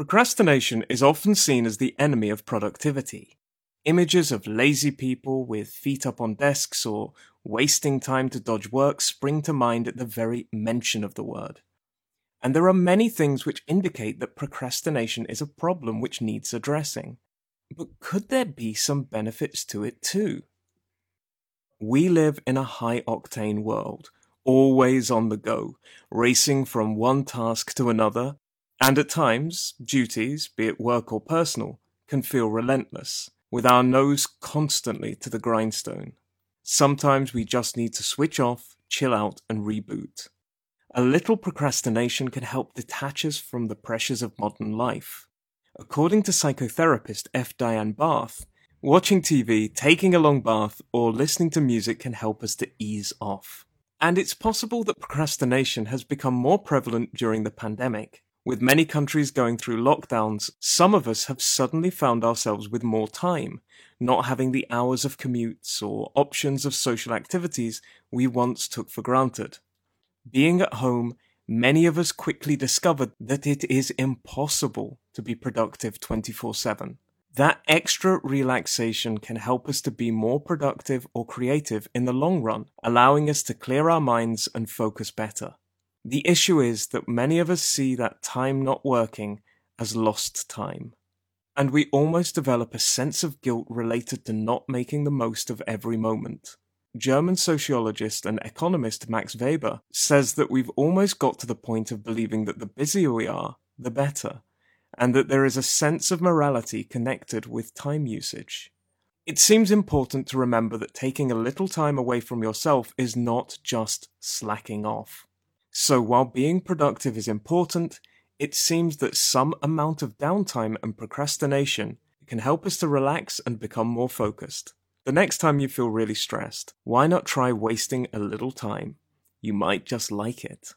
Procrastination is often seen as the enemy of productivity. Images of lazy people with feet up on desks or wasting time to dodge work spring to mind at the very mention of the word. And there are many things which indicate that procrastination is a problem which needs addressing. But could there be some benefits to it too? We live in a high octane world, always on the go, racing from one task to another, and at times, duties, be it work or personal, can feel relentless, with our nose constantly to the grindstone. Sometimes we just need to switch off, chill out, and reboot. A little procrastination can help detach us from the pressures of modern life. According to psychotherapist F. Diane Barth, watching TV, taking a long bath, or listening to music can help us to ease off. And it's possible that procrastination has become more prevalent during the pandemic, with many countries going through lockdowns, some of us have suddenly found ourselves with more time, not having the hours of commutes or options of social activities we once took for granted. Being at home, many of us quickly discovered that it is impossible to be productive 24 7. That extra relaxation can help us to be more productive or creative in the long run, allowing us to clear our minds and focus better. The issue is that many of us see that time not working as lost time. And we almost develop a sense of guilt related to not making the most of every moment. German sociologist and economist Max Weber says that we've almost got to the point of believing that the busier we are, the better, and that there is a sense of morality connected with time usage. It seems important to remember that taking a little time away from yourself is not just slacking off. So while being productive is important, it seems that some amount of downtime and procrastination can help us to relax and become more focused. The next time you feel really stressed, why not try wasting a little time? You might just like it.